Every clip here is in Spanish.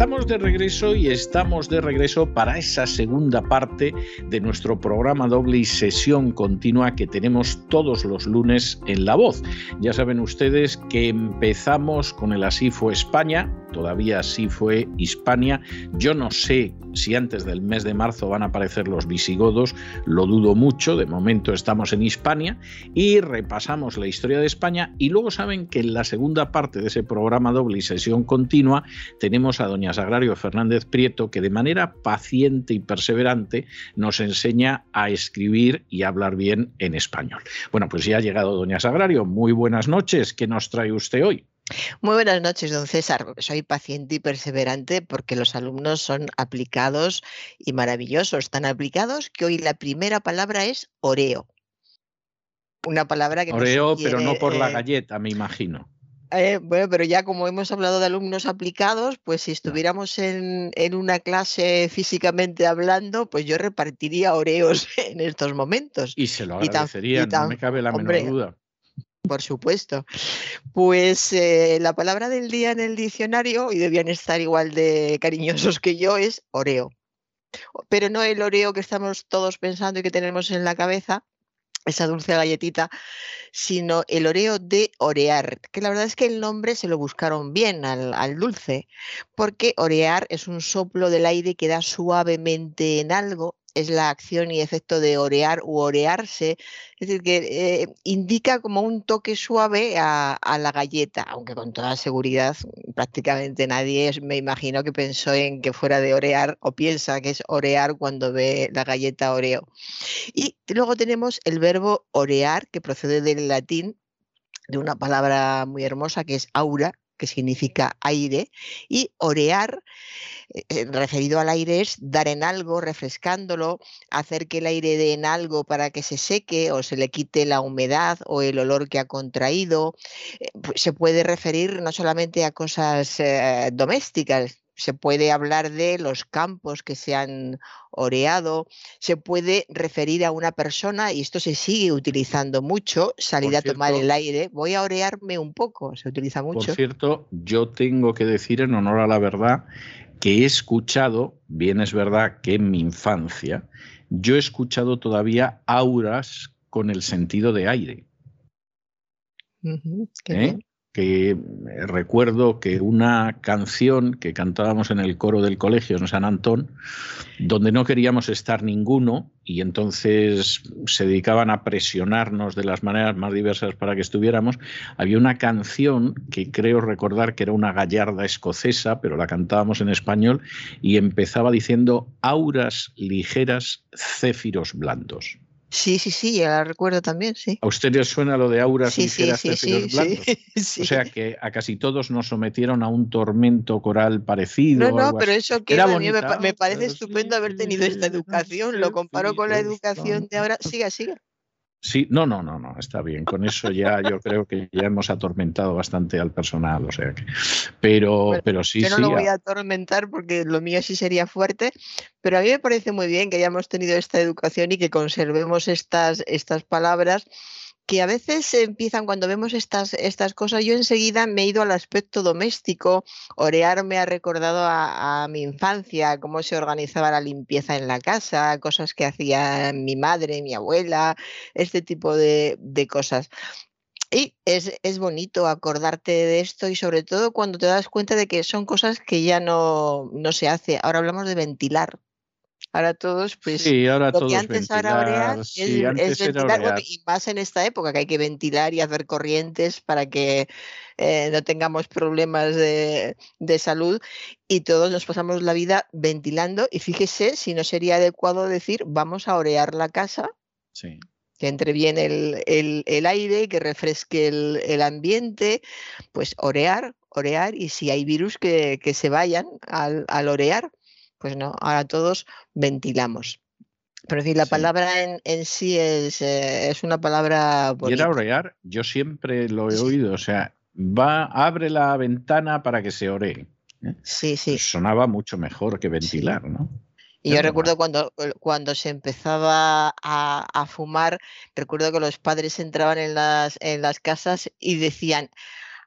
Estamos de regreso y estamos de regreso para esa segunda parte de nuestro programa doble y sesión continua que tenemos todos los lunes en La Voz. Ya saben ustedes que empezamos con el Así fue España, todavía así fue Hispania. Yo no sé si antes del mes de marzo van a aparecer los visigodos, lo dudo mucho, de momento estamos en Hispania y repasamos la historia de España y luego saben que en la segunda parte de ese programa doble y sesión continua tenemos a doña Sagrario Fernández Prieto que de manera paciente y perseverante nos enseña a escribir y hablar bien en español. Bueno, pues ya ha llegado doña Sagrario, muy buenas noches, ¿qué nos trae usted hoy? Muy buenas noches, don César. Soy paciente y perseverante porque los alumnos son aplicados y maravillosos, tan aplicados que hoy la primera palabra es oreo. Una palabra que... Oreo, pero no por la eh, galleta, me imagino. Eh, bueno, pero ya como hemos hablado de alumnos aplicados, pues si estuviéramos en, una clase físicamente hablando, pues yo repartiría oreos en estos momentos. Y se lo agradecería, no me cabe la menor duda. Por supuesto. Pues eh, la palabra del día en el diccionario, y debían estar igual de cariñosos que yo, es oreo. Pero no el oreo que estamos todos pensando y que tenemos en la cabeza, esa dulce galletita, sino el oreo de orear, que la verdad es que el nombre se lo buscaron bien al, al, dulce, porque orear es un soplo del aire que da suavemente en algo es la acción y efecto de orear u orearse, es decir, que eh, indica como un toque suave a, la galleta, aunque con toda seguridad prácticamente nadie me imagino que pensó en que fuera de orear o piensa que es orear cuando ve la galleta oreo. Y luego tenemos el verbo orear, que procede del latín de una palabra muy hermosa que es aura, que significa aire, y orear, eh, eh, referido al aire, es dar en algo, refrescándolo, hacer que el aire dé en algo para que se seque o se le quite la humedad o el olor que ha contraído. Eh, pues se puede referir no solamente a cosas domésticas, se puede hablar de los campos que se han oreado, se puede referir a una persona, y esto se sigue utilizando mucho, salir a tomar el aire, voy a orearme un poco, se utiliza mucho. Por cierto, yo tengo que decir en honor a la verdad que he escuchado, bien es verdad que en mi infancia, yo he escuchado todavía auras con el sentido de aire. Que eh, recuerdo que una canción que cantábamos en el coro del colegio en San Antón, donde no queríamos estar ninguno y entonces se dedicaban a presionarnos de las maneras más diversas para que estuviéramos, había una canción que creo recordar que era una gallarda escocesa, pero la cantábamos en español y empezaba diciendo auras ligeras, céfiros blandos. Sí, sí, sí, ya la recuerdo también, sí. ¿A usted le suena lo de auras sí, sí, sí, sí, O sea que a casi todos nos sometieron a un tormento coral parecido. No, no, pero eso que a mí me, parece estupendo haber tenido esta educación. Lo comparo con la educación de ahora. Siga, siga. Sí, no, no, no, no, está bien. Con eso ya yo creo que ya hemos atormentado bastante al personal, o sea que. Pero, pero sí, yo no lo voy a atormentar porque lo mío sí sería fuerte, pero a mí me parece muy bien que hayamos tenido esta educación y que conservemos estas, estas palabras que a veces empiezan cuando vemos estas, estas cosas, yo enseguida me he ido al aspecto doméstico, orear me ha recordado a, mi infancia, cómo se organizaba la limpieza en la casa, cosas que hacía mi madre, mi abuela, este tipo de, cosas. Y es, es, bonito acordarte de esto y sobre todo cuando te das cuenta de que son cosas que ya no, no se hace. Ahora hablamos de ventilar. Ahora todos, pues, sí, ahora lo que antes era es, ventilar, y más en esta época que hay que ventilar y hacer corrientes para que eh, no tengamos problemas de, de, salud y todos nos pasamos la vida ventilando y fíjese si no sería adecuado decir vamos a orear la casa. Sí. Que entre bien el, aire, que refresque el, ambiente, pues orear, orear, y si hay virus que, se vayan al, orear, pues no, ahora todos ventilamos. Pero decir, la palabra en, sí es, eh, es, una palabra bonita. Y orear, yo siempre lo he oído, o sea, va, abre la ventana para que se ore. ¿eh? Sí, sí. Sonaba mucho mejor que ventilar, ¿no? Y yo recuerdo cuando, cuando se empezaba a, fumar, recuerdo que los padres entraban en las, en las casas y decían,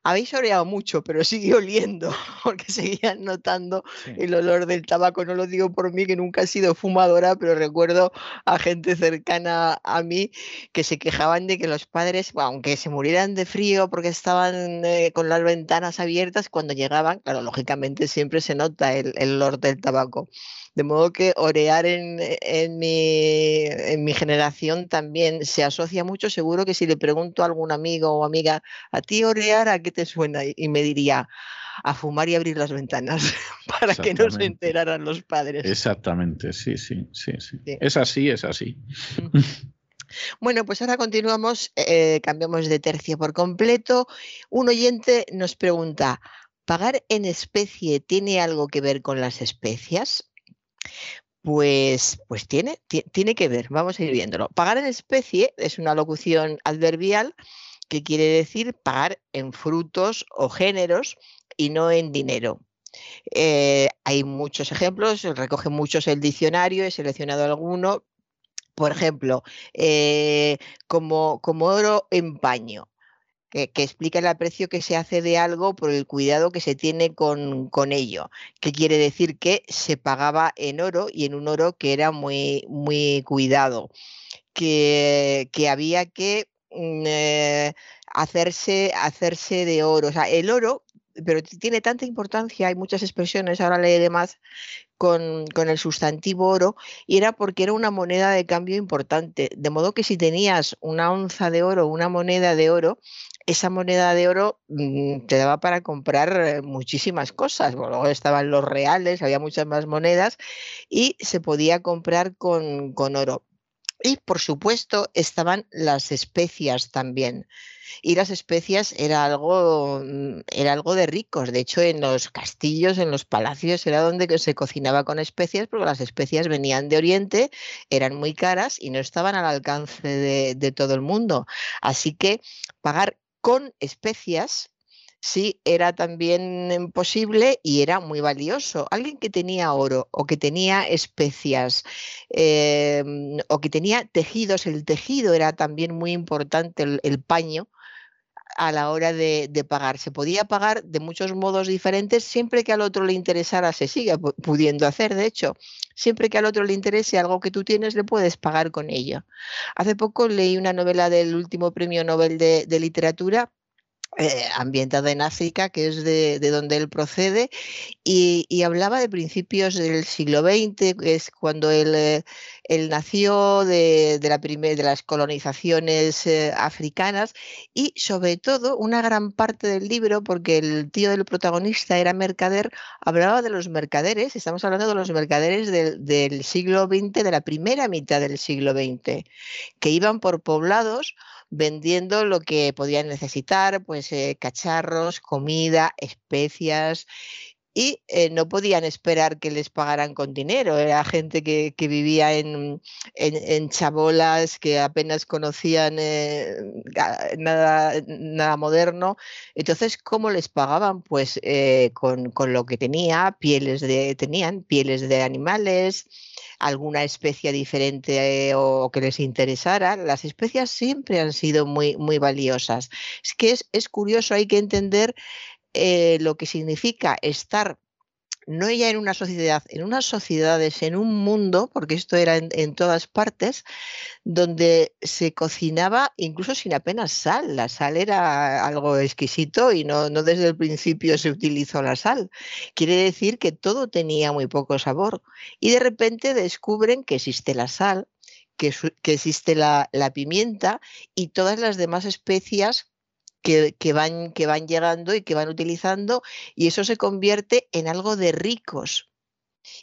habéis oreado mucho, pero sigue oliendo, porque seguían notando el olor del tabaco. No lo digo por mí, que nunca he sido fumadora, pero recuerdo a gente cercana a mí que se quejaban de que los padres, aunque se murieran de frío porque estaban eh, con las ventanas abiertas, cuando llegaban, claro, lógicamente siempre se nota el olor del tabaco. De modo que orear en, en, mi, en, mi, generación también se asocia mucho. Seguro que si le pregunto a algún amigo o amiga, ¿a ti orear a qué te suena? Y me diría, a fumar y abrir las ventanas para que no se enteraran los padres. Exactamente, sí, sí, sí, sí. Es así, es así. Bueno, pues ahora continuamos, eh, cambiamos de tercio por completo. Un oyente nos pregunta, ¿pagar en especie tiene algo que ver con las especias? Pues, pues tiene, tiene que ver, vamos a ir viéndolo. Pagar en especie es una locución adverbial que quiere decir pagar en frutos o géneros y no en dinero. Eh, hay muchos ejemplos, recoge muchos el diccionario, he seleccionado alguno. Por ejemplo, eh, como, como oro en paño que, explica el aprecio que se hace de algo por el cuidado que se tiene con, ello, que quiere decir que se pagaba en oro y en un oro que era muy, muy cuidado, que, que había que eh, hacerse, hacerse de oro. O sea, el oro pero tiene tanta importancia, hay muchas expresiones, ahora leeré más, con, con, el sustantivo oro, y era porque era una moneda de cambio importante. De modo que si tenías una onza de oro, una moneda de oro, esa moneda de oro mm, te daba para comprar muchísimas cosas. luego estaban los reales, había muchas más monedas y se podía comprar con, oro. Y por supuesto estaban las especias también. Y las especias era algo, mm, era algo de ricos. De hecho, en los castillos, en los palacios, era donde se cocinaba con especias, porque las especias venían de Oriente, eran muy caras y no estaban al alcance de, de todo el mundo. Así que pagar con especias, sí era también posible y era muy valioso. Alguien que tenía oro o que tenía especias em, o que tenía tejidos, el tejido era también muy importante, el, paño a la hora de, pagar. Se podía pagar de muchos modos diferentes siempre que al otro le interesara, se sigue pudiendo hacer, de hecho. Siempre que al otro le interese algo que tú tienes, le puedes pagar con ello. Hace poco leí una novela del último premio Nobel de literatura eh, ambientada en África, que es de, donde él procede, y, hablaba de principios del siglo XX, que es cuando él, eh, nació, de, la de las colonizaciones eh, africanas, y sobre todo una gran parte del libro, porque el tío del protagonista era mercader, hablaba de los mercaderes, estamos hablando de los mercaderes del, del siglo XX, de la primera mitad del siglo XX, que iban por poblados, vendiendo lo que podían necesitar, pues eh, cacharros, comida, especias, y eh, no podían esperar que les pagaran con dinero. Era gente que, vivía en, en, chabolas, que apenas conocían eh, nada, nada moderno. Entonces, ¿cómo les pagaban? Pues con, con, lo que tenía, pieles de, tenían pieles de animales, alguna especie diferente eh, o que les interesara, las especias siempre han sido muy, muy valiosas. Es que es, curioso, hay que entender eh, lo que significa estar no ya en una sociedad, en unas sociedades, en un mundo, porque esto era en, todas partes, donde se cocinaba incluso sin apenas sal. La sal era algo exquisito y no, no desde el principio se utilizó la sal. Quiere decir que todo tenía muy poco sabor. Y de repente descubren que existe la sal, que, que existe la, la pimienta y todas las demás especias que, van, que van llegando y que van utilizando y eso se convierte en algo de ricos.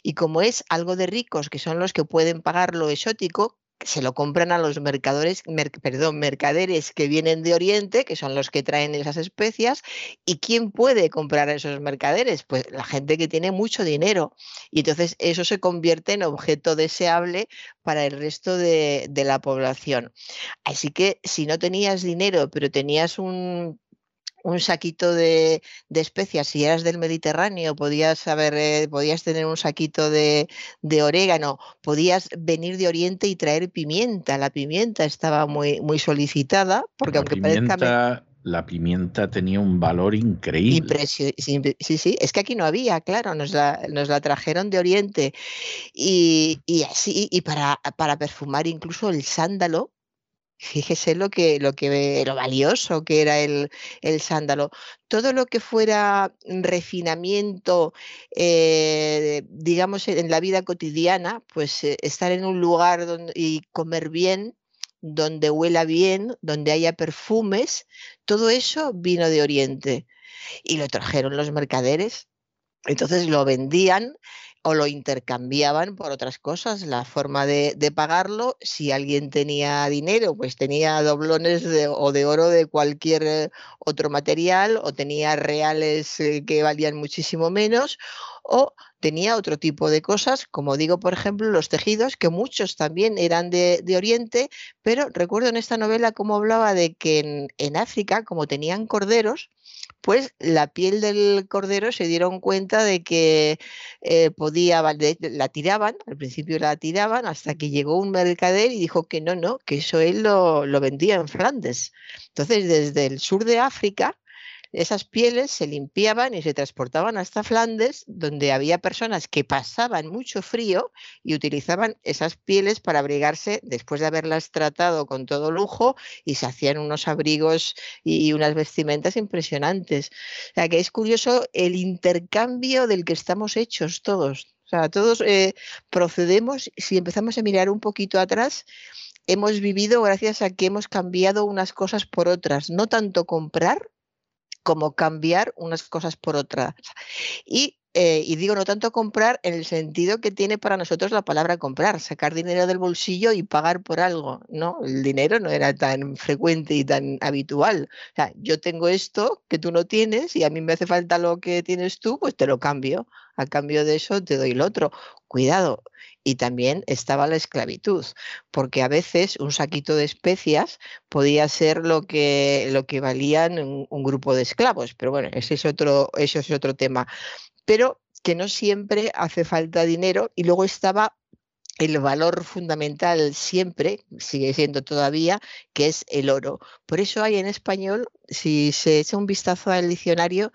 Y como es algo de ricos, que son los que pueden pagar lo exótico, se lo compran a los mercadores, perdón, mercaderes que vienen de Oriente, que son los que traen esas especias. ¿Y quién puede comprar a esos mercaderes? Pues la gente que tiene mucho dinero. Y entonces eso se convierte en objeto deseable para el resto de, de la población. Así que si no tenías dinero, pero tenías un un saquito de, especias, si eras del Mediterráneo, podías saber, eh, podías tener un saquito de, orégano, podías venir de Oriente y traer pimienta. La pimienta estaba muy, muy solicitada, porque aunque parezca la pimienta tenía un valor increíble. Sí, sí, es que aquí no había, claro, nos la, nos la trajeron de Oriente. Y, y así, y para, para perfumar incluso el sándalo, Fíjese lo que, lo que lo valioso que era el, sándalo. Todo lo que fuera refinamiento, eh, digamos, en la vida cotidiana, pues eh, estar en un lugar y comer bien, donde huela bien, donde haya perfumes, todo eso vino de Oriente. Y lo trajeron los mercaderes. Entonces lo vendían o lo intercambiaban por otras cosas, la forma de, pagarlo, si alguien tenía dinero, pues tenía doblones o de oro de cualquier eh, otro material, o tenía reales eh, que valían muchísimo menos, o tenía otro tipo de cosas, como digo, por ejemplo, los tejidos, que muchos también eran de, Oriente, pero recuerdo en esta novela cómo hablaba de que en, África, como tenían corderos, pues la piel del cordero se dieron cuenta de que eh, podía, la tiraban, al principio la tiraban, hasta que llegó un mercader y dijo que no, no, que eso él lo vendía en Flandes. Entonces, desde el sur de África, esas pieles se limpiaban y se transportaban hasta Flandes, donde había personas que pasaban mucho frío y utilizaban esas pieles para abrigarse después de haberlas tratado con todo lujo y se hacían unos abrigos y unas vestimentas impresionantes. O sea que es curioso el intercambio del que estamos hechos todos. O sea, todos eh, procedemos, si empezamos a mirar un poquito atrás, hemos vivido gracias a que hemos cambiado unas cosas por otras, no tanto comprar, como cambiar unas cosas por otras. Y, eh, y, digo, no tanto comprar en el sentido que tiene para nosotros la palabra comprar, sacar dinero del bolsillo y pagar por algo. No, el dinero no era tan frecuente y tan habitual. O sea, yo tengo esto que tú no tienes y a mí me hace falta lo que tienes tú, pues te lo cambio. A cambio de eso te doy lo otro. Cuidado, y también estaba la esclavitud, porque a veces un saquito de especias podía ser lo que, lo que valían un, un grupo de esclavos, pero bueno, ese es otro, eso es otro tema. Pero que no siempre hace falta dinero y luego estaba el valor fundamental siempre, sigue siendo todavía, que es el oro. Por eso hay en español, si se echa un vistazo al diccionario,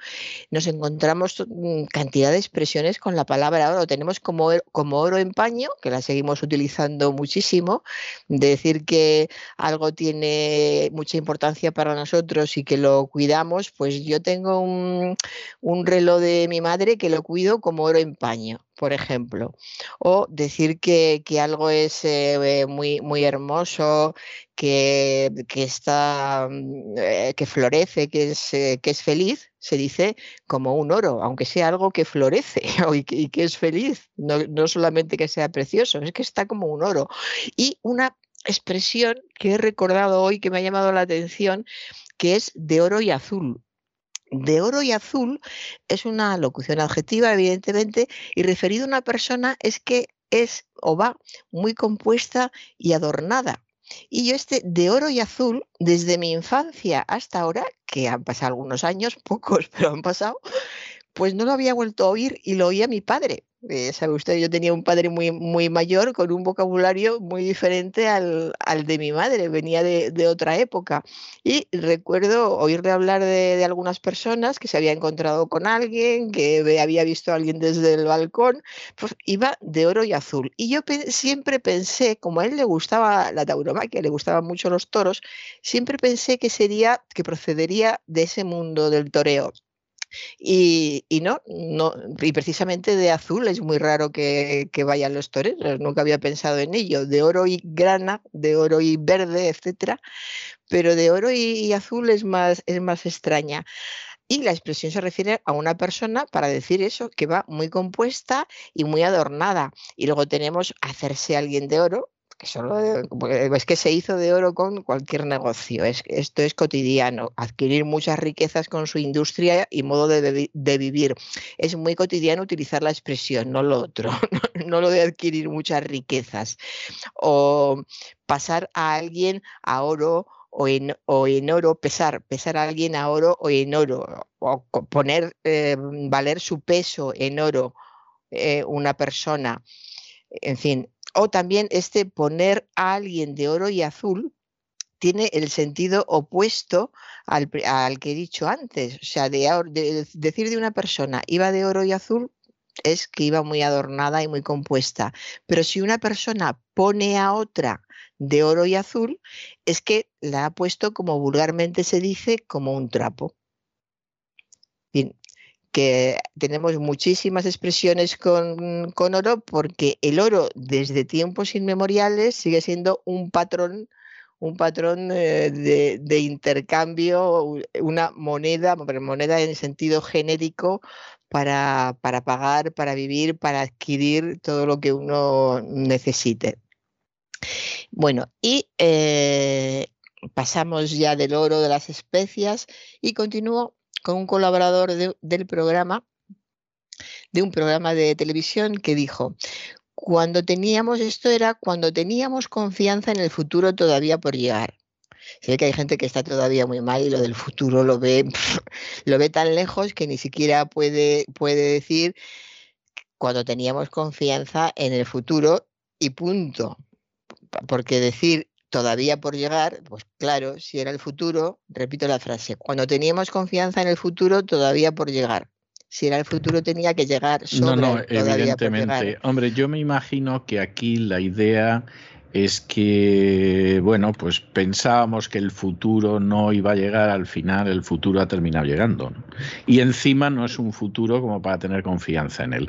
nos encontramos mm, cantidad de expresiones con la palabra oro. Tenemos como, como oro en paño, que la seguimos utilizando muchísimo, decir que algo tiene mucha importancia para nosotros y que lo cuidamos, pues yo tengo un, un reloj de mi madre que lo cuido como oro en paño por ejemplo, o decir que, algo es eh, muy, muy hermoso, que, está, mm, eh, que florece, que es, eh, que es feliz, se dice como un oro, aunque sea algo que florece y que, es feliz, no, no solamente que sea precioso, es que está como un oro. Y una expresión que he recordado hoy que me ha llamado la atención, que es de oro y azul de oro y azul es una locución adjetiva, evidentemente, y referido a una persona es que es o va muy compuesta y adornada. Y yo este de oro y azul, desde mi infancia hasta ahora, que han pasado algunos años, pocos, pero han pasado, pues no lo había vuelto a oír y lo oía mi padre. Eh, sabe usted, yo tenía un padre muy, muy mayor con un vocabulario muy diferente al, de mi madre, venía de, otra época. Y recuerdo oírle hablar de, algunas personas que se había encontrado con alguien, que había visto a alguien desde el balcón, pues iba de oro y azul. Y yo siempre pensé, como a él le gustaba la tauromaquia, le gustaban mucho los toros, siempre pensé que sería, que procedería de ese mundo del toreo. Y, no, no, y precisamente de azul es muy raro que, vayan los toreros, nunca había pensado en ello, de oro y grana, de oro y verde, etcétera, pero de oro y, azul es más, es más extraña. Y la expresión se refiere a una persona para decir eso, que va muy compuesta y muy adornada. Y luego tenemos hacerse alguien de oro, es que se hizo de oro con cualquier negocio. Es, esto es cotidiano. Adquirir muchas riquezas con su industria y modo de, vivir. Es muy cotidiano utilizar la expresión, no lo otro. no lo de adquirir muchas riquezas. O pasar a alguien a oro o en, o en, oro, pesar, pesar a alguien a oro o en oro, o poner, eh, valer su peso en oro eh, una persona. En fin, o también este poner a alguien de oro y azul tiene el sentido opuesto al, que he dicho antes. O sea, de, decir de una persona iba de oro y azul es que iba muy adornada y muy compuesta. Pero si una persona pone a otra de oro y azul, es que la ha puesto, como vulgarmente se dice, como un trapo. Que tenemos muchísimas expresiones con, oro porque el oro desde tiempos inmemoriales sigue siendo un patrón un patrón eh, de, intercambio, una moneda, moneda en sentido genérico para, para, pagar, para vivir, para adquirir todo lo que uno necesite. Bueno, y eh, pasamos ya del oro de las especias y continúo con un colaborador del programa, de un programa de televisión que dijo, cuando teníamos, esto era cuando teníamos confianza en el futuro todavía por llegar. Se ve que hay gente que está todavía muy mal y lo del futuro lo ve, lo ve tan lejos que ni siquiera puede, puede decir cuando teníamos confianza en el futuro y punto. Porque decir todavía por llegar, pues claro, si era el futuro, repito la frase, cuando teníamos confianza en el futuro, todavía por llegar. Si era el futuro tenía que llegar. no, no, evidentemente. Hombre, yo me imagino que aquí la idea es que, bueno, pues pensábamos que el futuro no iba a llegar, al final el futuro ha terminado llegando. Y encima no es un futuro como para tener confianza en él.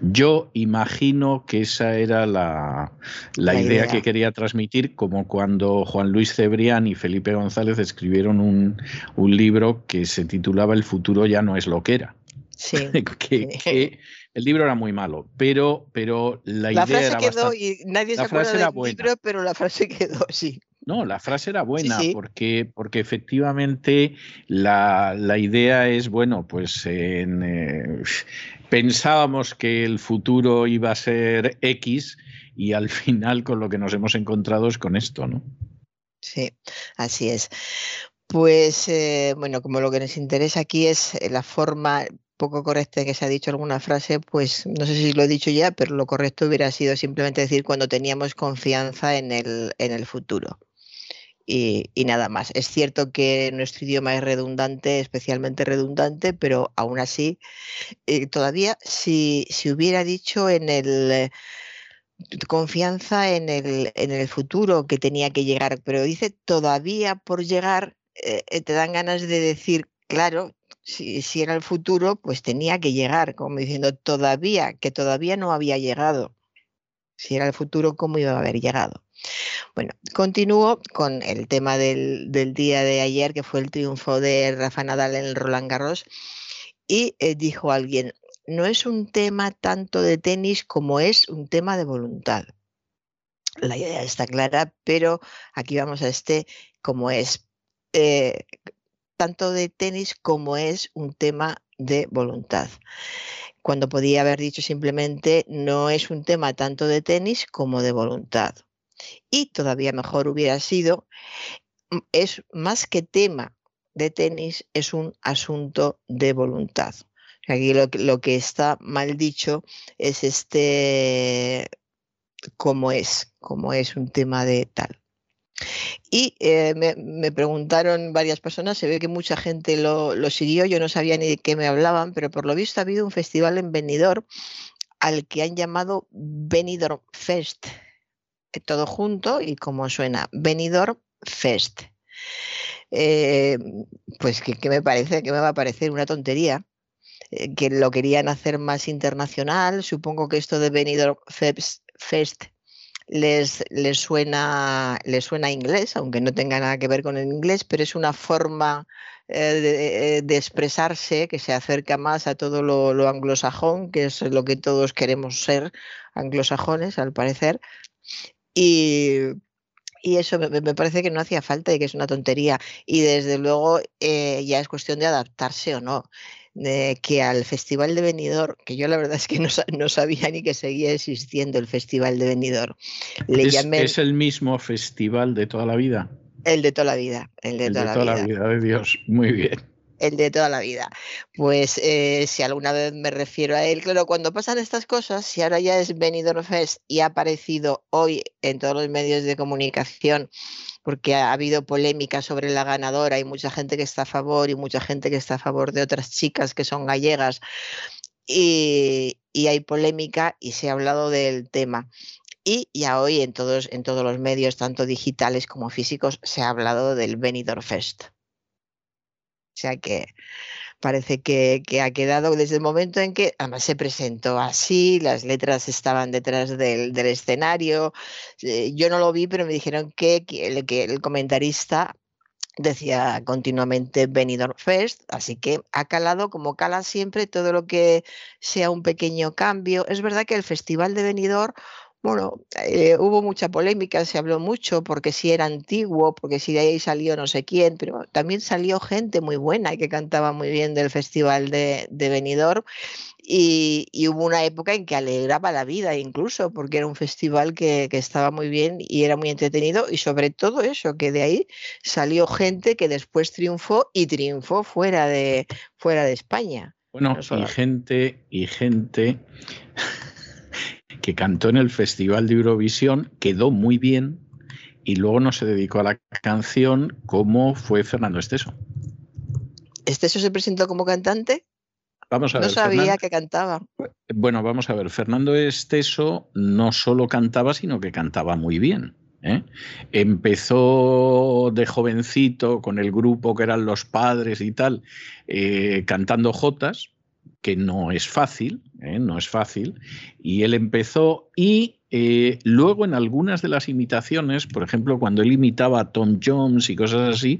Yo imagino que esa era la, idea, que quería transmitir, como cuando Juan Luis Cebrián y Felipe González escribieron un, libro que se titulaba El futuro ya no es lo que era. Sí. que, el libro era muy malo, pero, pero la, idea frase era quedó y nadie se acuerda del libro, pero la frase quedó, sí. No, la frase era buena Porque, porque efectivamente la, idea es, bueno, pues en, eh, pensábamos que el futuro iba a ser X y al final con lo que nos hemos encontrado es con esto, ¿no? Sí, así es. Pues eh, bueno, como lo que nos interesa aquí es eh, la forma poco correcta en que se ha dicho alguna frase, pues no sé si lo he dicho ya, pero lo correcto hubiera sido simplemente decir cuando teníamos confianza en el, en el futuro y, nada más. Es cierto que nuestro idioma es redundante, especialmente redundante, pero aún así, eh, todavía si, hubiera dicho en el eh, confianza en el, en el futuro que tenía que llegar, pero dice todavía por llegar, eh, te dan ganas de decir, claro, si, si, era el futuro, pues tenía que llegar, como diciendo todavía, que todavía no había llegado. Si era el futuro, ¿cómo iba a haber llegado? Bueno, continúo con el tema del, día de ayer, que fue el triunfo de Rafa Nadal en el Roland Garros. Y eh, dijo alguien, no es un tema tanto de tenis como es un tema de voluntad. La idea está clara, pero aquí vamos a este como es eh, tanto de tenis como es un tema de voluntad. Cuando podía haber dicho simplemente no es un tema tanto de tenis como de voluntad. Y todavía mejor hubiera sido, mm, es más que tema de tenis, es un asunto de voluntad. Aquí lo, que está mal dicho es este, cómo es, cómo es un tema de tal. Y eh, me, preguntaron varias personas, se ve que mucha gente lo, lo, siguió, yo no sabía ni de qué me hablaban, pero por lo visto ha habido un festival en Benidorm al que han llamado Benidorm Fest, todo junto y como suena, Benidorm Fest. Eh, pues que, me parece que me va a parecer una tontería eh, que lo querían hacer más internacional supongo que esto de Benidorm Fest, les, les, suena les suena inglés aunque no tenga nada que ver con el inglés pero es una forma de, expresarse que se acerca más a todo lo anglosajón que es lo que todos queremos ser anglosajones al parecer Y, eso me, parece que no hacía falta y que es una tontería. Y desde luego eh, ya es cuestión de adaptarse o no. De que al Festival de Benidorm, que yo la verdad es que no, sabía ni que seguía existiendo el Festival de Benidorm. Le ¿Es, ¿Es el mismo festival de toda la vida? El de toda la vida. El de, toda, la vida de Dios. Muy bien el de toda la vida. Pues eh, si alguna vez me refiero a él, claro, cuando pasan estas cosas, si ahora ya es Benidorm Fest y ha aparecido hoy en todos los medios de comunicación, porque ha habido polémica sobre la ganadora, hay mucha gente que está a favor y mucha gente que está a favor de otras chicas que son gallegas, y, hay polémica y se ha hablado del tema. Y ya hoy en todos, en todos los medios, tanto digitales como físicos, se ha hablado del Benidorm Fest. O sea que parece que, ha quedado desde el momento en que además se presentó así, las letras estaban detrás del, escenario. Eh, yo no lo vi, pero me dijeron que, el, que el comentarista decía continuamente Benidorm Fest, así que ha calado como cala siempre todo lo que sea un pequeño cambio. Es verdad que el Festival de Benidorm bueno, eh, hubo mucha polémica, se habló mucho porque si era antiguo, porque si de ahí salió no sé quién, pero también salió gente muy buena y que cantaba muy bien del Festival de, de Benidorm. Y, hubo una época en que alegraba la vida incluso, porque era un festival que, que, estaba muy bien y era muy entretenido y sobre todo eso, que de ahí salió gente que después triunfó y triunfó fuera de, fuera de España. Bueno, y gente, y gente que cantó en el Festival de Eurovisión, quedó muy bien y luego no se dedicó a la canción como fue Fernando Esteso. ¿Esteso se presentó como cantante? Vamos a no sabía que cantaba. Bueno, vamos a ver. Fernando Esteso no solo cantaba, sino que cantaba muy bien. ¿eh? Empezó de jovencito con el grupo que eran los padres y tal, eh, cantando jotas, que no es fácil, ¿eh? no es fácil, y él empezó y eh, luego en algunas de las imitaciones, por ejemplo, cuando él imitaba a Tom Jones y cosas así,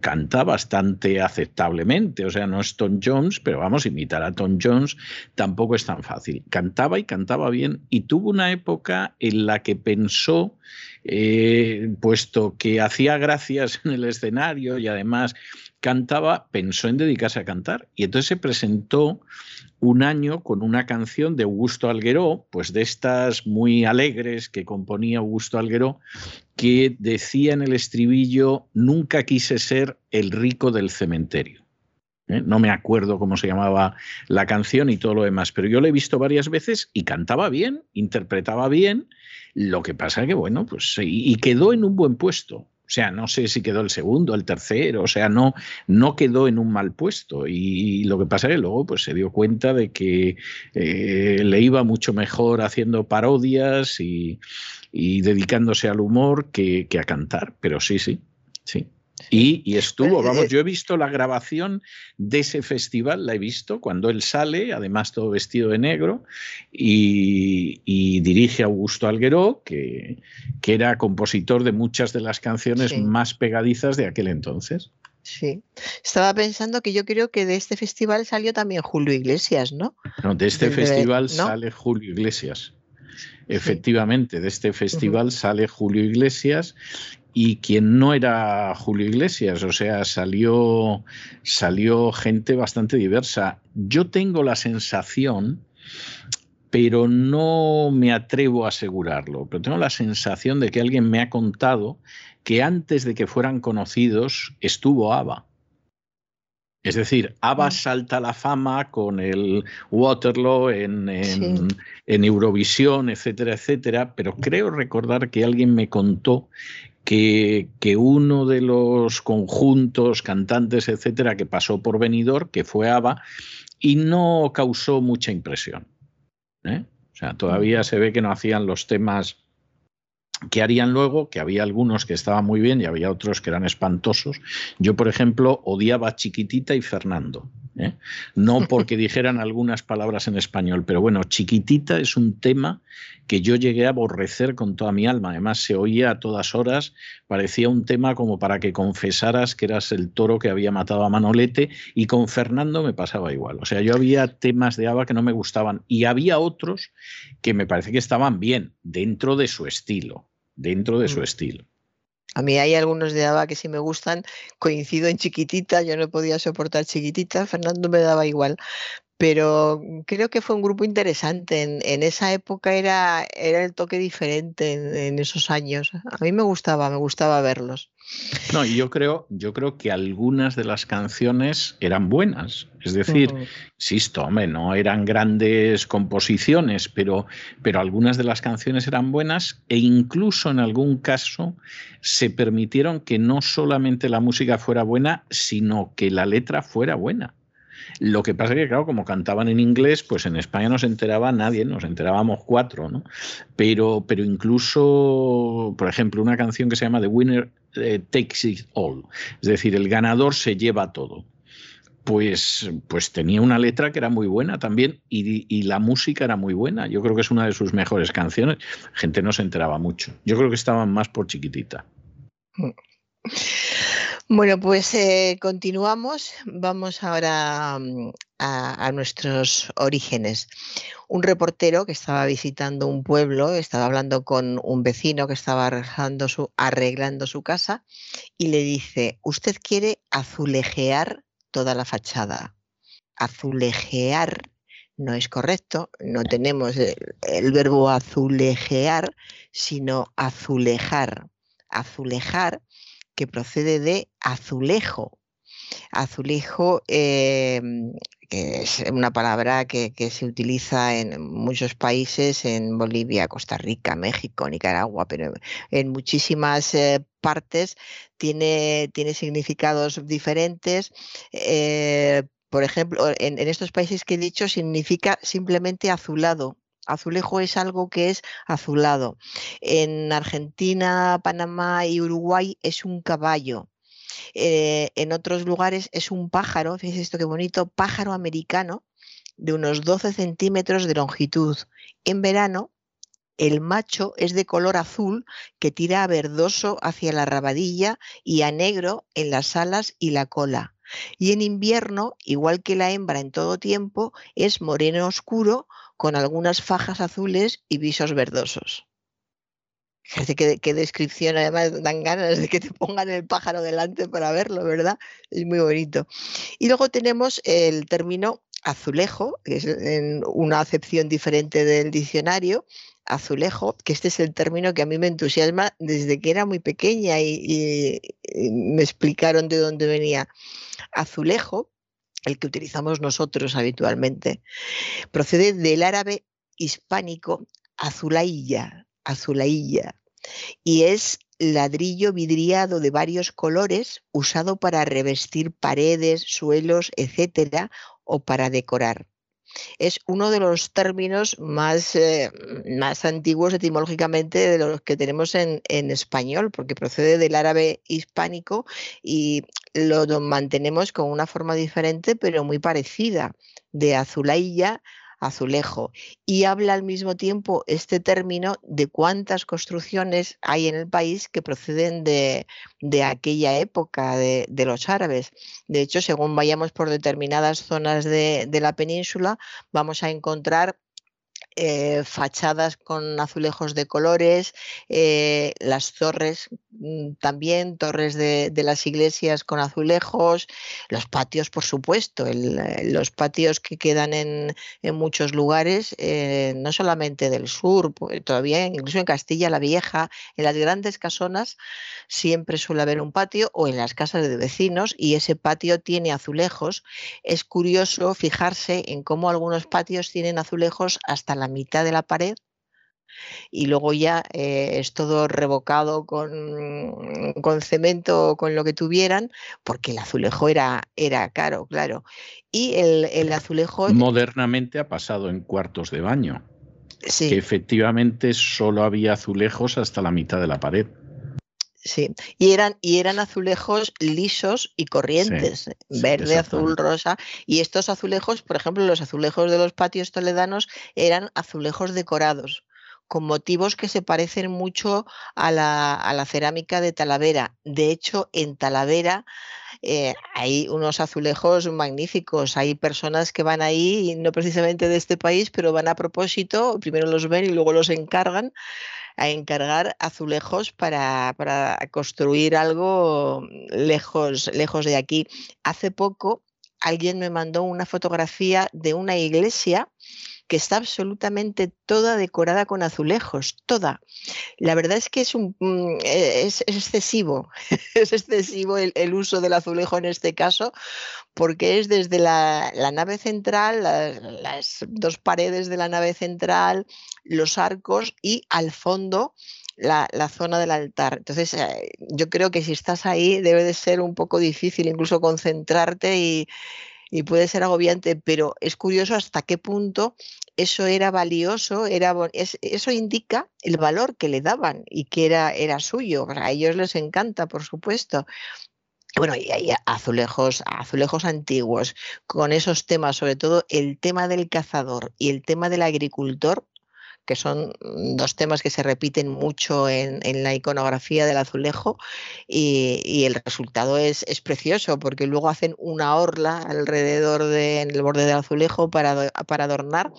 canta bastante aceptablemente, o sea, no es Tom Jones, pero vamos, imitar a Tom Jones tampoco es tan fácil. Cantaba y cantaba bien y tuvo una época en la que pensó, eh, puesto que hacía gracias en el escenario y además cantaba, pensó en dedicarse a cantar. Y entonces se presentó un año con una canción de Augusto Algueró, pues de estas muy alegres que componía Augusto Algueró, que decía en el estribillo, nunca quise ser el rico del cementerio. ¿eh? No me acuerdo cómo se llamaba la canción y todo lo demás, pero yo lo he visto varias veces y cantaba bien, interpretaba bien. Lo que pasa que, bueno, pues y quedó en un buen puesto. O sea, no sé si quedó el segundo, el tercero, o sea, no, no quedó en un mal puesto. Y lo que pasa es que luego pues, se dio cuenta de que eh, le iba mucho mejor haciendo parodias y, dedicándose al humor que, que a cantar. Pero sí, sí, sí. Y, estuvo, vamos, eh, yo he visto la grabación de ese festival, la he visto cuando él sale, además todo vestido de negro, y, dirige a Augusto Algueró, que, que, era compositor de muchas de las canciones más pegadizas de aquel entonces. Sí, estaba pensando que yo creo que de este festival salió también Julio Iglesias, ¿no? No, de este festival sale Julio Iglesias. Efectivamente, de este festival sale Julio Iglesias y quien no era Julio Iglesias, o sea, salió, salió gente bastante diversa. Yo tengo la sensación, pero no me atrevo a asegurarlo, pero tengo la sensación de que alguien me ha contado que antes de que fueran conocidos estuvo ABBA. Es decir, ABBA mm. salta a la fama con el Waterloo en, en, en, Eurovisión, etcétera, etcétera, pero creo recordar que alguien me contó que, uno de los conjuntos, cantantes, etcétera, que pasó por Benidorm, que fue ABBA, y no causó mucha impresión. ¿eh? O sea, todavía se ve que no hacían los temas que harían luego, que había algunos que estaban muy bien y había otros que eran espantosos. Yo, por ejemplo, odiaba a Chiquitita y Fernando. ¿Eh? no porque dijeran algunas palabras en español, pero bueno, chiquitita es un tema que yo llegué a aborrecer con toda mi alma. Además, se oía a todas horas, parecía un tema como para que confesaras que eras el toro que había matado a Manolete, y con Fernando me pasaba igual. O sea, yo había temas de ABBA que no me gustaban y había otros que me parece que estaban bien, dentro de su estilo, dentro de su mm. estilo. A mí hay algunos de ABBA que sí me gustan, coincido en chiquitita, yo no podía soportar chiquitita, Fernando me daba igual, pero creo que fue un grupo interesante. En, esa época era, era el toque diferente en, esos años. A mí me gustaba, me gustaba verlos. No, y yo creo, yo creo que algunas de las canciones eran buenas. Es decir, insisto, hombre, no eran grandes composiciones, pero, pero algunas de las canciones eran buenas e incluso en algún caso se permitieron que no solamente la música fuera buena, sino que la letra fuera buena. Lo que pasa es que, claro, como cantaban en inglés, pues en España no se enteraba nadie, nos enterábamos cuatro, ¿no? Pero, pero incluso, por ejemplo, una canción que se llama The Winner eh, Takes It All, es decir, el ganador se lleva todo. Pues, pues tenía una letra que era muy buena también y, y, la música era muy buena. Yo creo que es una de sus mejores canciones. Gente no se enteraba mucho. Yo creo que estaban más por chiquitita. Bueno, pues eh, continuamos. Vamos ahora mm, a, nuestros orígenes. Un reportero que estaba visitando un pueblo, estaba hablando con un vecino que estaba arreglando su, arreglando su casa y le dice, usted quiere azulejear toda la fachada. Azulejear no es correcto, no tenemos el verbo azulejear, sino azulejar. Azulejar que procede de azulejo. Azulejo, em, que es una palabra que, se utiliza en muchos países, en Bolivia, Costa Rica, México, Nicaragua, pero en muchísimas eh, partes tiene, tiene, significados diferentes. Eh, por ejemplo, en, estos países que he dicho significa simplemente azulado, Azulejo es algo que es azulado. En Argentina, Panamá y Uruguay es un caballo. Eh, en otros lugares es un pájaro, fíjense esto qué bonito, pájaro americano de unos 12 centímetros de longitud. En verano, el macho es de color azul que tira a verdoso hacia la rabadilla y a negro en las alas y la cola. Y en invierno, igual que la hembra en todo tiempo, es moreno oscuro con algunas fajas azules y visos verdosos. Qué, qué descripción, además dan ganas de que te pongan el pájaro delante para verlo, ¿verdad? Es muy bonito. Y luego tenemos el término azulejo, que es una acepción diferente del diccionario, azulejo, que este es el término que a mí me entusiasma desde que era muy pequeña y me explicaron de dónde venía. Azulejo el que utilizamos nosotros habitualmente, procede del árabe hispánico azulailla, azulailla, y es ladrillo vidriado de varios colores usado para revestir paredes, suelos, etcétera, o para decorar es uno de los términos más, eh, más antiguos etimológicamente de los que tenemos en, en, español, porque procede del árabe hispánico y lo mantenemos con una forma diferente, pero muy parecida, de azulailla azulejo. Y habla al mismo tiempo este término de cuántas construcciones hay en el país que proceden de, aquella época de, los árabes. De hecho, según vayamos por determinadas zonas de, de la península, vamos a encontrar eh, fachadas con azulejos de colores, eh, las torres mm, también, torres de, las iglesias con azulejos, los patios, por supuesto, eh, los patios que quedan en, muchos lugares, no solamente del sur, todavía incluso en Castilla la Vieja, en las grandes casonas siempre suele haber un patio o en las casas de vecinos y ese patio tiene azulejos. Es curioso fijarse en cómo algunos patios tienen azulejos hasta la mitad de la pared y luego ya eh, es todo revocado con, con, cemento o con lo que tuvieran, porque el azulejo era, era caro, claro. Y el, azulejo... Modernamente ha pasado en cuartos de baño. Sí. Que efectivamente solo había azulejos hasta la mitad de la pared. Sí, y eran, y eran azulejos lisos y corrientes, verde, azul, rosa. Y estos azulejos, por ejemplo, los azulejos de los patios toledanos eran azulejos decorados con motivos que se parecen mucho a la, a la cerámica de Talavera. De hecho, en Talavera eh, hay unos azulejos magníficos. Hay personas que van ahí, no precisamente de este país, pero van a propósito, primero los ven y luego los encargan a encargar azulejos para, para construir algo lejos, lejos de aquí. Hace poco alguien me mandó una fotografía de una iglesia que está absolutamente toda decorada con azulejos, toda. La verdad es que es, un, mm, es, excesivo, es excesivo el, uso del azulejo en este caso, porque es desde la, nave central, las dos paredes de la nave central, los arcos y al fondo la, zona del altar. Entonces, eh, yo creo que si estás ahí debe de ser un poco difícil incluso concentrarte y, y puede ser agobiante, pero es curioso hasta qué punto eso era valioso, era, eso indica el valor que le daban y que era, era suyo. A ellos les encanta, por supuesto. Bueno, y hay azulejos, azulejos antiguos, con esos temas, sobre todo el tema del cazador y el tema del agricultor, que son dos temas que se repiten mucho en, la iconografía del azulejo y, el resultado es, precioso porque luego hacen una orla alrededor del borde del azulejo para, para adornar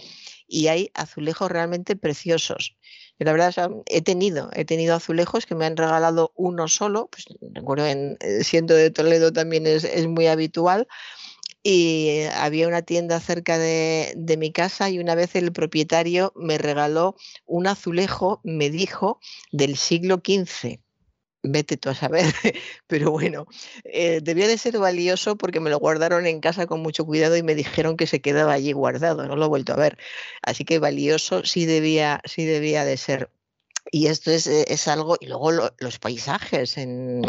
y hay azulejos realmente preciosos. La verdad he tenido, he tenido azulejos que me han regalado uno solo, pues recuerdo en, eh, siendo de Toledo también es, es muy habitual, y había una tienda cerca de, mi casa y una vez el propietario me regaló un azulejo, me dijo, del siglo XV. Vete tú a saber, pero bueno, eh, debía de ser valioso porque me lo guardaron en casa con mucho cuidado y me dijeron que se quedaba allí guardado, no lo he vuelto a ver. Así que valioso sí debía, sí debía de ser. Y esto es, eh, es algo, y luego los paisajes. En,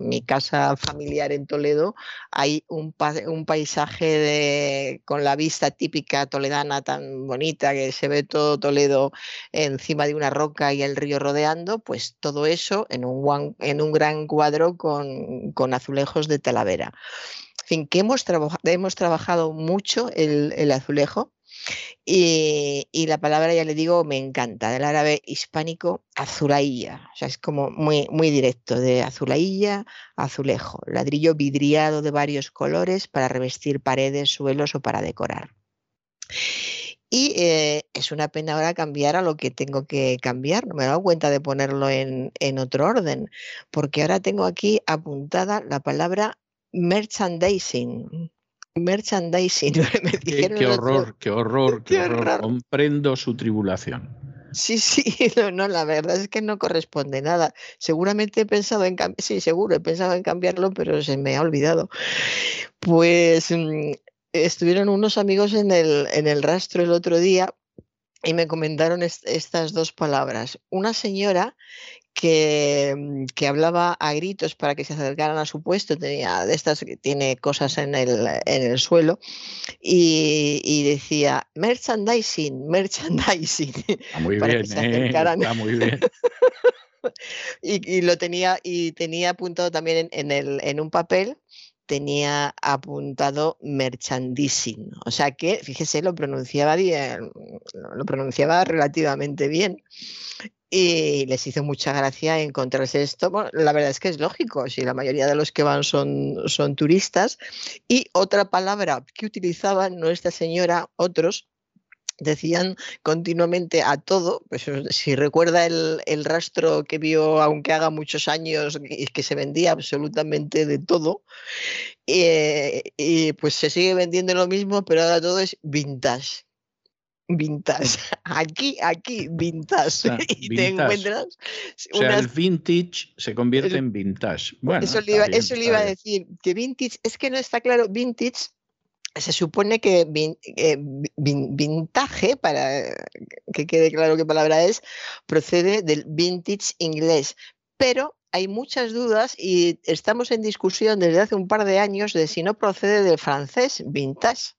mi casa familiar en Toledo hay un, paisaje de, con la vista típica toledana tan bonita que se ve todo Toledo encima de una roca y el río rodeando, pues todo eso en un, en un gran cuadro con, con azulejos de Talavera. En fin, que hemos, hemos trabajado mucho el, el azulejo y, la palabra, ya le digo, me encanta, del árabe hispánico, azulailla. O sea, es como muy, muy directo, de azulailla, azulejo, ladrillo vidriado de varios colores para revestir paredes, suelos o para decorar. Y eh, es una pena ahora cambiar a lo que tengo que cambiar. No me he dado cuenta de ponerlo en, en otro orden, porque ahora tengo aquí apuntada la palabra merchandising merchandising. Me dijeron qué, horror, qué, horror, qué, horror, Comprendo su tribulación. Sí, sí, no, la verdad es que no corresponde nada. Seguramente he pensado en cambiarlo, sí, seguro, he pensado en cambiarlo, pero se me ha olvidado. Pues mm, estuvieron unos amigos en el, en el rastro el otro día y me comentaron estas dos palabras. Una señora que, mm, que, hablaba a gritos para que se acercaran a su puesto, tenía de estas que tiene cosas en el, en el suelo, y, decía merchandising, merchandising. muy para bien, que se ¿eh? acercaran. muy bien. y, lo tenía, y tenía apuntado también en, el, en un papel tenía apuntado merchandising. O sea que, fíjese, lo pronunciaba, lo pronunciaba relativamente bien. Y les hizo mucha gracia encontrarse esto. La verdad es que es lógico, si la mayoría de los que van son, son turistas. Y otra palabra que utilizaban, no esta señora, otros, decían continuamente a todo, pues si recuerda el, rastro que vio, aunque haga muchos años, y que se vendía absolutamente de todo, eh, y pues se sigue vendiendo lo mismo, pero ahora todo es vintage. Vintage. Aquí, aquí, vintage. y te encuentras. O sea, el vintage se convierte en vintage. Bueno, eso le iba, eso le iba a decir, que vintage, es que no está claro, vintage se supone que eh, vintage, para que quede claro qué palabra es, procede del vintage inglés, pero hay muchas dudas y estamos en discusión desde hace un par de años de si no procede del francés vintage.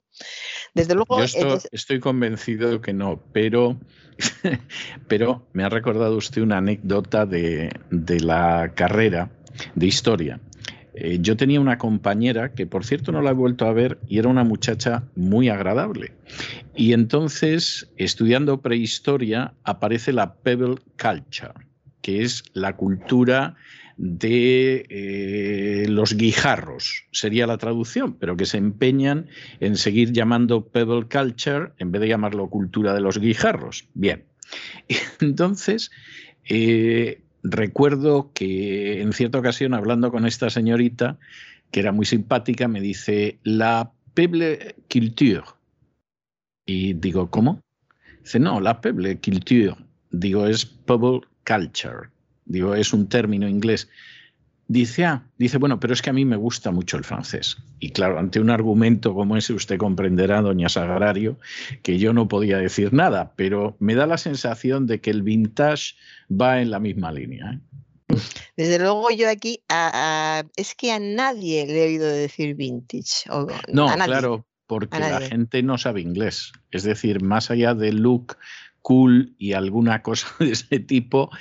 Desde luego. Yo estoy convencido de que no, pero, pero me ha recordado usted una anécdota de, de la carrera de historia. Eh, yo tenía una compañera que, por cierto, no la he vuelto a ver y era una muchacha muy agradable. Y entonces, estudiando prehistoria, aparece la Pebble Culture, que es la cultura de eh, los guijarros, sería la traducción, pero que se empeñan en seguir llamando Pebble Culture en vez de llamarlo cultura de los guijarros. Bien, entonces eh, recuerdo que en cierta ocasión, hablando con esta señorita, que era muy simpática, me dice, la Pebble Culture. Y digo, ¿cómo? Dice, no, la Pebble Culture. Digo, es Pebble Culture. Digo, es un término inglés. Dice, ah, dice, bueno, pero es que a mí me gusta mucho el francés. Y claro, ante un argumento como ese, usted comprenderá, doña Sagrario, que yo no podía decir nada, pero me da la sensación de que el vintage va en la misma línea. ¿eh? Desde luego yo aquí es que a nadie le he oído decir vintage. no, claro, porque la gente no sabe inglés. Es decir, más allá del look cool y alguna cosa de ese tipo,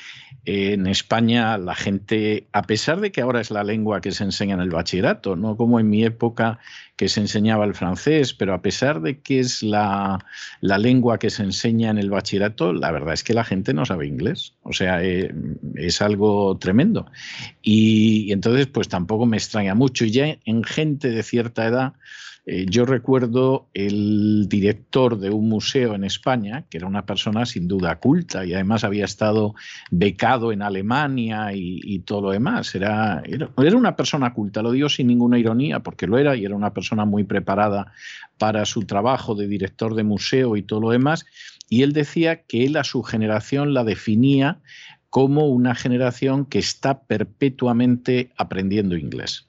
en España la gente, a pesar de que ahora es la lengua que se enseña en el bachillerato, no como en mi época que se enseñaba el francés, pero a pesar de que es la, lengua que se enseña en el bachillerato, la verdad es que la gente no sabe inglés. O sea, eh, es algo tremendo. Y entonces, pues tampoco me extraña mucho. Y ya en gente de cierta edad, eh, yo recuerdo el director de un museo en España, que era una persona sin duda culta y además había estado becado en Alemania y, todo lo demás. Era, era, una persona culta, lo digo sin ninguna ironía, porque lo era y era una persona muy preparada para su trabajo de director de museo y todo lo demás. Y él decía que él a su generación la definía como una generación que está perpetuamente aprendiendo inglés.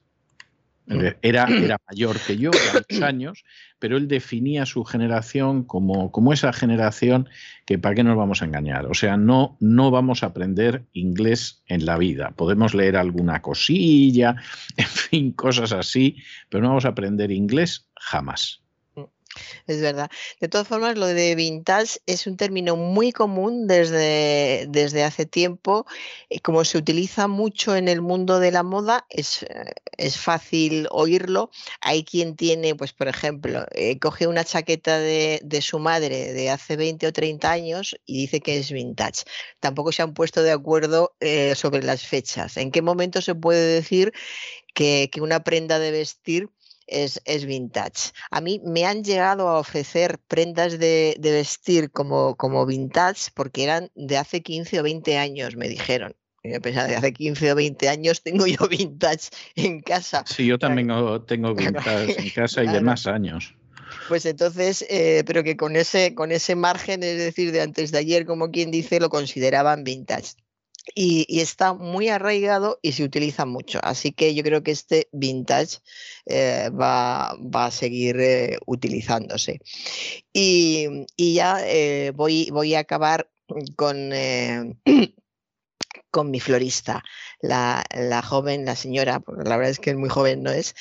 Era, era mayor que yo, años, pero él definía su generación como, como esa generación que para qué nos vamos a engañar. O sea, no, no vamos a aprender inglés en la vida. Podemos leer alguna cosilla, en fin, cosas así, pero no vamos a aprender inglés jamás. Es verdad. De todas formas, lo de vintage es un término muy común desde, desde hace tiempo. Y como se utiliza mucho en el mundo de la moda, es, eh, es fácil oírlo. Hay quien tiene, pues por ejemplo, eh, coge una chaqueta de, de, su madre de hace 20 o 30 años y dice que es vintage. Tampoco se han puesto de acuerdo eh, sobre las fechas. ¿En qué momento se puede decir que, que una prenda de vestir es, vintage. A mí me han llegado a ofrecer prendas de, vestir como, como vintage porque eran de hace 15 o 20 años, me dijeron. A pesar de hace 15 o 20 años tengo yo vintage en casa. Sí, yo también tengo vintage en casa y de más años. Pues entonces, eh, pero que con ese, con ese margen, es decir, de antes de ayer, como quien dice, lo consideraban vintage y, está muy arraigado y se utiliza mucho. Así que yo creo que este vintage eh, va, a seguir eh, utilizándose. Y, ya eh, voy, voy a acabar con con mi florista, la, joven, la señora, porque la verdad es que es muy joven, ¿no es?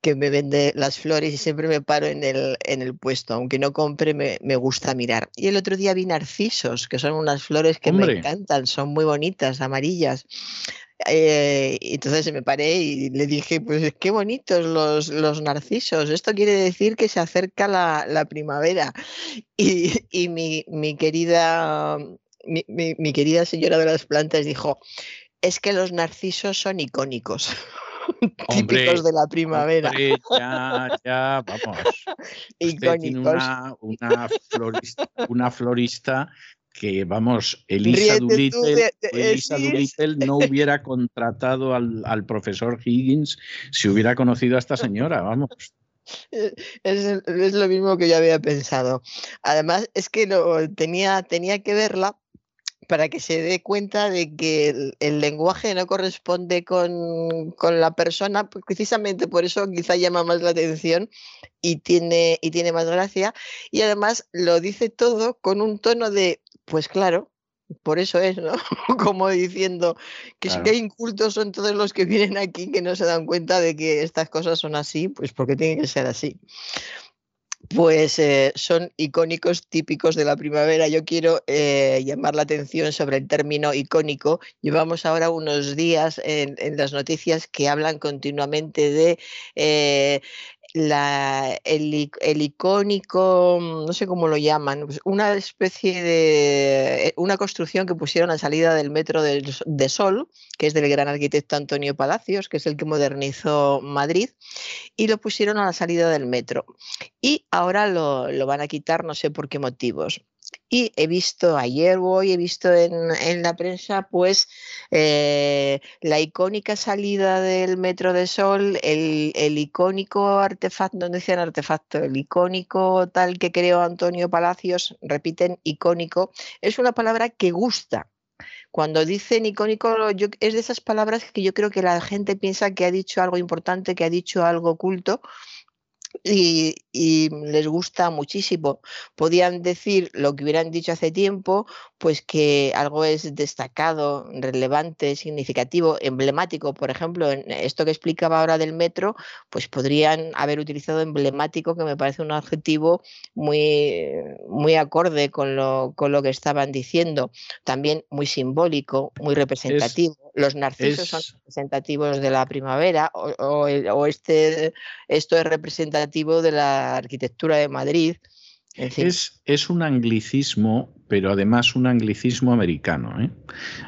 Que me vende las flores y siempre me paro en el, en el puesto, aunque no compre, me, gusta mirar. Y el otro día vi narcisos, que son unas flores que me encantan, son muy bonitas, amarillas. Eh, entonces me paré y le dije, pues qué bonitos los, los narcisos, esto quiere decir que se acerca la, primavera. Y, y mi, mi, querida mi, querida señora de las plantas dijo, es que los narcisos son icónicos. típicos de la primavera. ya, ya, vamos. icónicos. una, florista, una florista que, vamos, Elisa Doolittle, Elisa no hubiera contratado al, al, profesor Higgins si hubiera conocido a esta señora, vamos. Es, es, lo mismo que yo había pensado. Además, es que lo, tenía, tenía que verla para que se dé cuenta de que el, lenguaje no corresponde con, la persona, pues, precisamente por eso quizá llama más la atención y tiene, y tiene más gracia. Y además lo dice todo con un tono de, pues claro, por eso es, ¿no? Como diciendo que si hay incultos son todos los que vienen aquí que no se dan cuenta de que estas cosas son así, pues porque tienen que ser así. Pues eh, son icónicos típicos de la primavera. Yo quiero eh, llamar la atención sobre el término icónico. Llevamos ahora unos días en, las noticias que hablan continuamente de eh, la, el, icónico, mm, no sé cómo lo llaman, pues una especie de, una construcción que pusieron a salida del metro de, de, Sol, que es del gran arquitecto Antonio Palacios, que es el que modernizó Madrid, y lo pusieron a la salida del metro. Y ahora lo, lo van a quitar, no sé por qué motivos. Y he visto ayer hoy, he visto en, la prensa, pues eh, la icónica salida del Metro de Sol, el, icónico artefacto, no decían artefacto, el icónico tal que creó Antonio Palacios, repiten icónico, es una palabra que gusta. Cuando dicen icónico, es de esas palabras que yo creo que la gente piensa que ha dicho algo importante, que ha dicho algo oculto y, les gusta muchísimo. Podían decir lo que hubieran dicho hace tiempo, pues que algo es destacado, relevante, significativo, emblemático. Por ejemplo, en esto que explicaba ahora del metro, pues podrían haber utilizado emblemático, que me parece un adjetivo muy, muy acorde con lo, con lo que estaban diciendo. También muy simbólico, muy representativo. Los narcisos son representativos de la primavera o, o este, esto es representativo de la arquitectura de Madrid. Es, es, un anglicismo, pero además un anglicismo americano. ¿eh?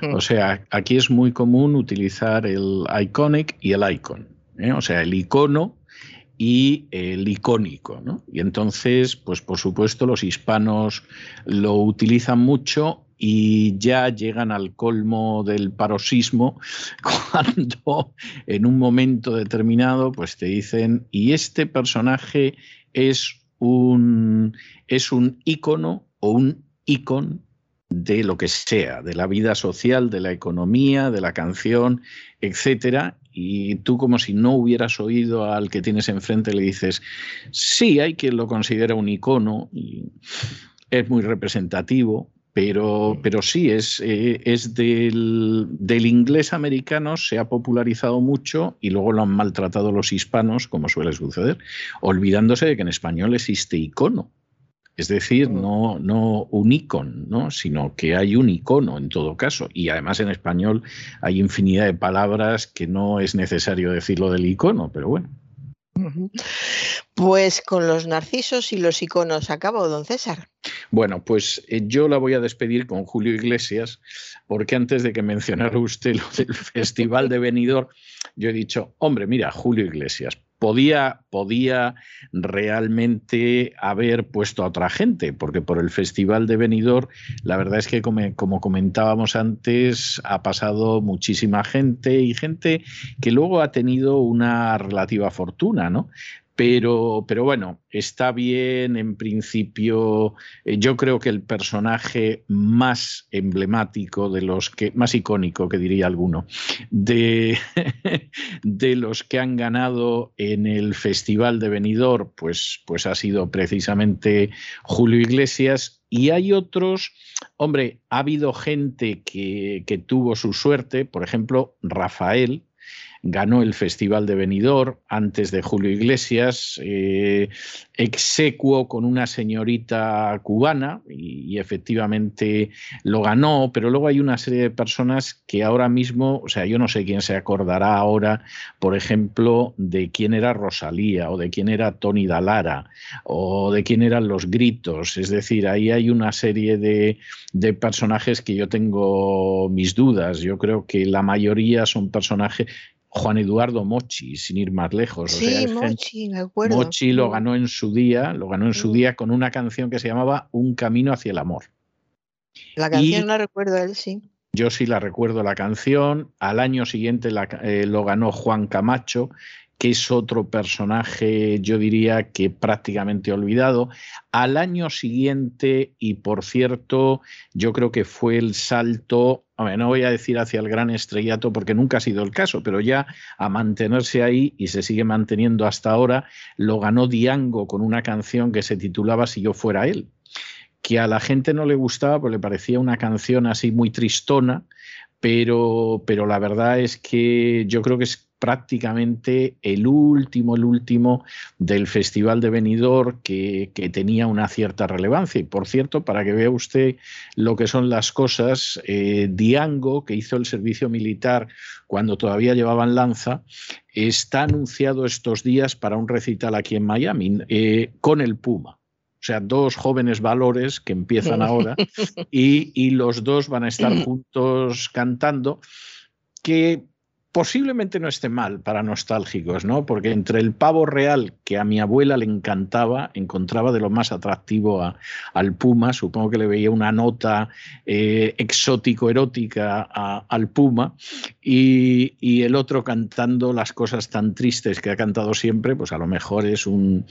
Mm. O sea, aquí es muy común utilizar el iconic y el icon. ¿eh? O sea, el icono y el icónico. ¿no? Y entonces, pues por supuesto, los hispanos lo utilizan mucho y ya llegan al colmo del paroxismo cuando en un momento determinado pues te dicen y este personaje es un, es un ícono o un icon de lo que sea, de la vida social, de la economía, de la canción, etcétera, y tú como si no hubieras oído al que tienes enfrente le dices, sí, hay quien lo considera un icono y es muy representativo, pero, pero sí, es, eh, es del, del, inglés americano, se ha popularizado mucho y luego lo han maltratado los hispanos, como suele suceder, olvidándose de que en español existe icono. Es decir, mm. no, no un icon, ¿no? sino que hay un icono en todo caso. Y además en español hay infinidad de palabras que no es necesario decirlo del icono, pero bueno. Pues con los narcisos y los iconos acabo, don César. Bueno, pues eh, yo la voy a despedir con Julio Iglesias, porque antes de que mencionara usted lo del Festival de Benidorm, yo he dicho, hombre, mira, Julio Iglesias, podía, podía realmente haber puesto a otra gente, porque por el Festival de Benidorm, la verdad es que como, como, comentábamos antes, ha pasado muchísima gente y gente que luego ha tenido una relativa fortuna, ¿no? Pero, pero bueno, está bien en principio. Eh, yo creo que el personaje más emblemático de los que, más icónico que diría alguno, de, de los que han ganado en el Festival de Benidorm, pues, pues ha sido precisamente Julio Iglesias. Y hay otros, hombre, ha habido gente que, que tuvo su suerte, por ejemplo, Rafael, ganó el Festival de Benidorm antes de Julio Iglesias, eh, execuo con una señorita cubana y, efectivamente lo ganó, pero luego hay una serie de personas que ahora mismo, o sea, yo no sé quién se acordará ahora, por ejemplo, de quién era Rosalía o de quién era Tony Dalara o de quién eran los gritos, es decir, ahí hay una serie de, de personajes que yo tengo mis dudas, yo creo que la mayoría son personajes Juan Eduardo Mochi, sin ir más lejos. Sí, Mochi, me acuerdo. Mochi lo ganó en su día, lo ganó en su día con una canción que se llamaba Un camino hacia el amor. La canción la recuerdo él, sí. Yo sí la recuerdo la canción. Al año siguiente eh, lo ganó Juan Camacho que es otro personaje, yo diría que prácticamente olvidado. Al año siguiente, y por cierto, yo creo que fue el salto, no voy a decir hacia el gran estrellato porque nunca ha sido el caso, pero ya a mantenerse ahí y se sigue manteniendo hasta ahora, lo ganó Diango con una canción que se titulaba Si yo fuera él que a la gente no le gustaba, pues le parecía una canción así muy tristona, pero, pero la verdad es que yo creo que es prácticamente el último, el último del Festival de Benidorm que, tenía una cierta relevancia. Y por cierto, para que vea usted lo que son las cosas, eh, Diango, que hizo el servicio militar cuando todavía llevaban lanza, está anunciado estos días para un recital aquí en Miami eh, con el Puma. O sea, dos jóvenes valores que empiezan ahora y, y los dos van a estar juntos cantando, que posiblemente no esté mal para nostálgicos, ¿no? Porque entre el pavo real, que a mi abuela le encantaba, encontraba de lo más atractivo al puma, supongo que le veía una nota eh, exótico-erótica al puma, y, el otro cantando las cosas tan tristes que ha cantado siempre, pues a lo mejor es un,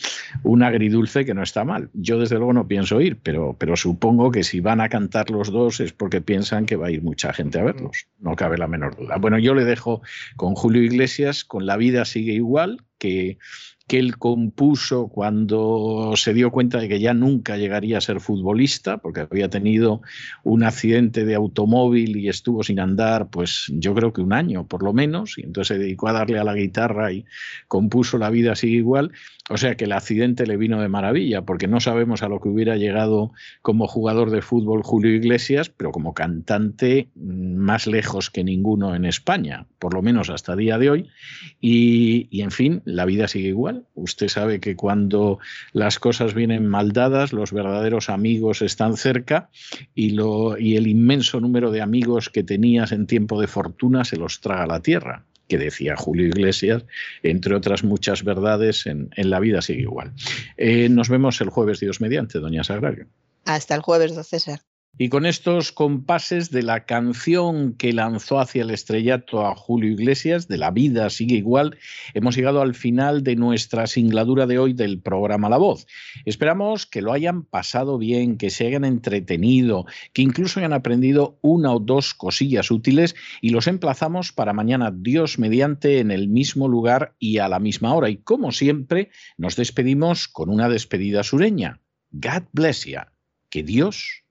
un agridulce que no está mal. Yo desde luego no pienso ir, pero, pero supongo que si van a cantar los dos es porque piensan que va a ir mucha gente a verlos, no cabe la menor duda. Bueno, yo le dejo con Julio Iglesias, con La vida sigue igual, que que él compuso cuando se dio cuenta de que ya nunca llegaría a ser futbolista, porque había tenido un accidente de automóvil y estuvo sin andar, pues yo creo que un año por lo menos, y entonces se dedicó a darle a la guitarra y compuso La vida sigue igual. O sea que el accidente le vino de maravilla, porque no sabemos a lo que hubiera llegado como jugador de fútbol Julio Iglesias, pero como cantante mm, más lejos que ninguno en España, por lo menos hasta día de hoy. Y, y en fin, la vida sigue igual Usted sabe que cuando las cosas vienen mal dadas, los verdaderos amigos están cerca y, lo, y el inmenso número de amigos que tenías en tiempo de fortuna se los traga la tierra que decía Julio Iglesias, entre otras muchas verdades, en, la vida sigue igual. Eh, nos vemos el jueves, Dios mediante, doña Sagrario. Hasta el jueves, don César. Y con estos compases de la canción que lanzó hacia el estrellato a Julio Iglesias, de La vida sigue igual, hemos llegado al final de nuestra singladura de hoy del programa La Voz. Esperamos que lo hayan pasado bien, que se hayan entretenido, que incluso hayan aprendido una o dos cosillas útiles y los emplazamos para mañana, Dios mediante, en el mismo lugar y a la misma hora. Y como siempre, nos despedimos con una despedida sureña. God bless you. Que Dios